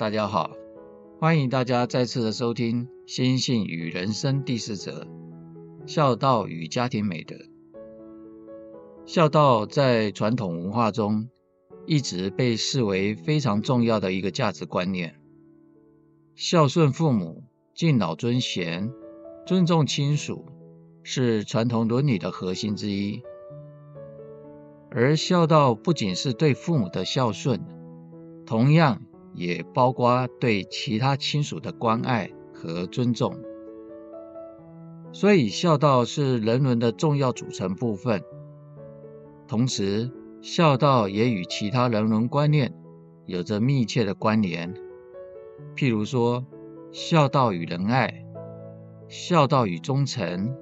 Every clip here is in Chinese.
大家好，欢迎大家再次的收听《心性与人生》第四则：孝道与家庭美德。孝道在传统文化中一直被视为非常重要的一个价值观念。孝顺父母、敬老尊贤、尊重亲属，是传统伦理的核心之一。而孝道不仅是对父母的孝顺，同样也包括对其他亲属的关爱和尊重。所以，孝道是人伦的重要组成部分。同时，孝道也与其他人伦观念有着密切的关联。譬如说，孝道与仁爱、孝道与忠诚、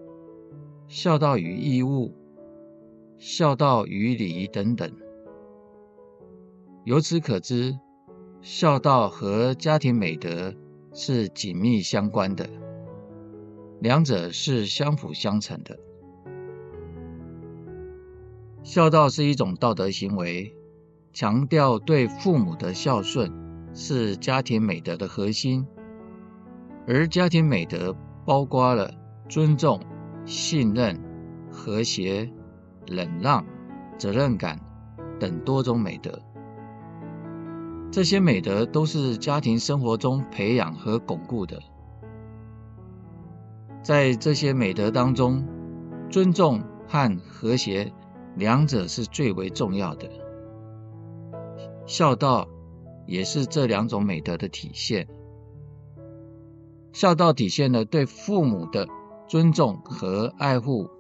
孝道与义务。孝道与礼仪等等，由此可知，孝道和家庭美德是紧密相关的，两者是相辅相成的。孝道是一种道德行为，强调对父母的孝顺是家庭美德的核心，而家庭美德包括了尊重、信任、和谐。忍让、责任感等多种美德，这些美德都是家庭生活中培养和巩固的。在这些美德当中，尊重和和谐两者是最为重要的。孝道也是这两种美德的体现。孝道体现了对父母的尊重和爱护。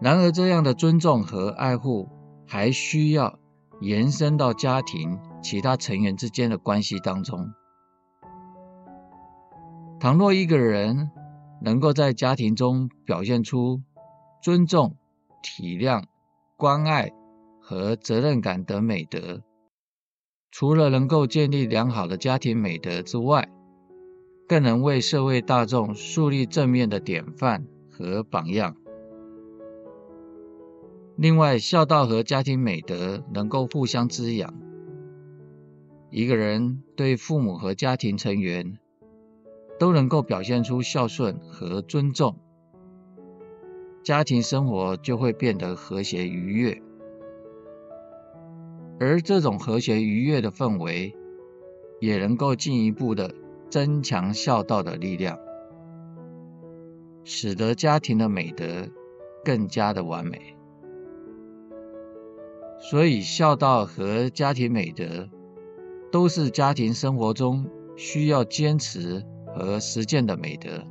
然而，这样的尊重和爱护还需要延伸到家庭其他成员之间的关系当中。倘若一个人能够在家庭中表现出尊重、体谅、关爱和责任感等美德，除了能够建立良好的家庭美德之外，更能为社会大众树立正面的典范和榜样。另外，孝道和家庭美德能够互相滋养。一个人对父母和家庭成员都能够表现出孝顺和尊重，家庭生活就会变得和谐愉悦。而这种和谐愉悦的氛围，也能够进一步的增强孝道的力量，使得家庭的美德更加的完美。所以，孝道和家庭美德都是家庭生活中需要坚持和实践的美德。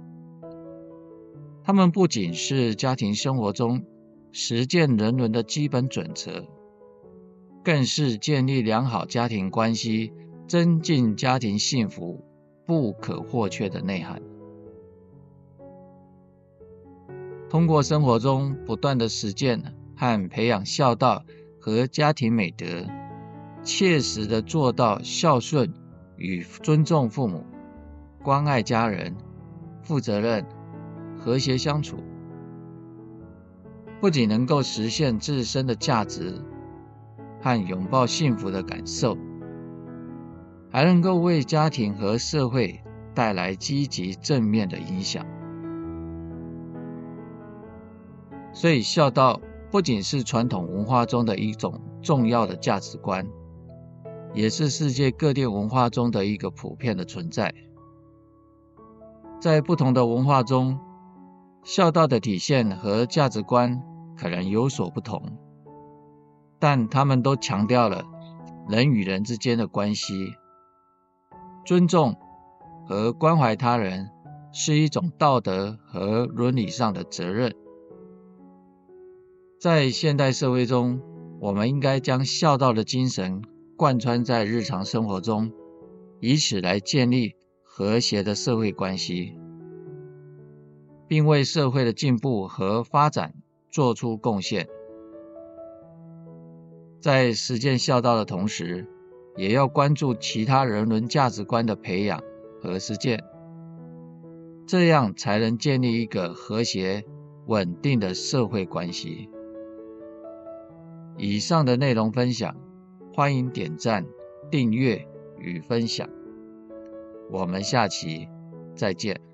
他们不仅是家庭生活中实践人伦的基本准则，更是建立良好家庭关系、增进家庭幸福不可或缺的内涵。通过生活中不断的实践和培养孝道。和家庭美德，切实的做到孝顺与尊重父母、关爱家人、负责任、和谐相处，不仅能够实现自身的价值和拥抱幸福的感受，还能够为家庭和社会带来积极正面的影响。所以孝道。不仅是传统文化中的一种重要的价值观，也是世界各地文化中的一个普遍的存在。在不同的文化中，孝道的体现和价值观可能有所不同，但他们都强调了人与人之间的关系，尊重和关怀他人是一种道德和伦理上的责任。在现代社会中，我们应该将孝道的精神贯穿在日常生活中，以此来建立和谐的社会关系，并为社会的进步和发展做出贡献。在实践孝道的同时，也要关注其他人伦价值观的培养和实践，这样才能建立一个和谐稳定的社会关系。以上的内容分享，欢迎点赞、订阅与分享。我们下期再见。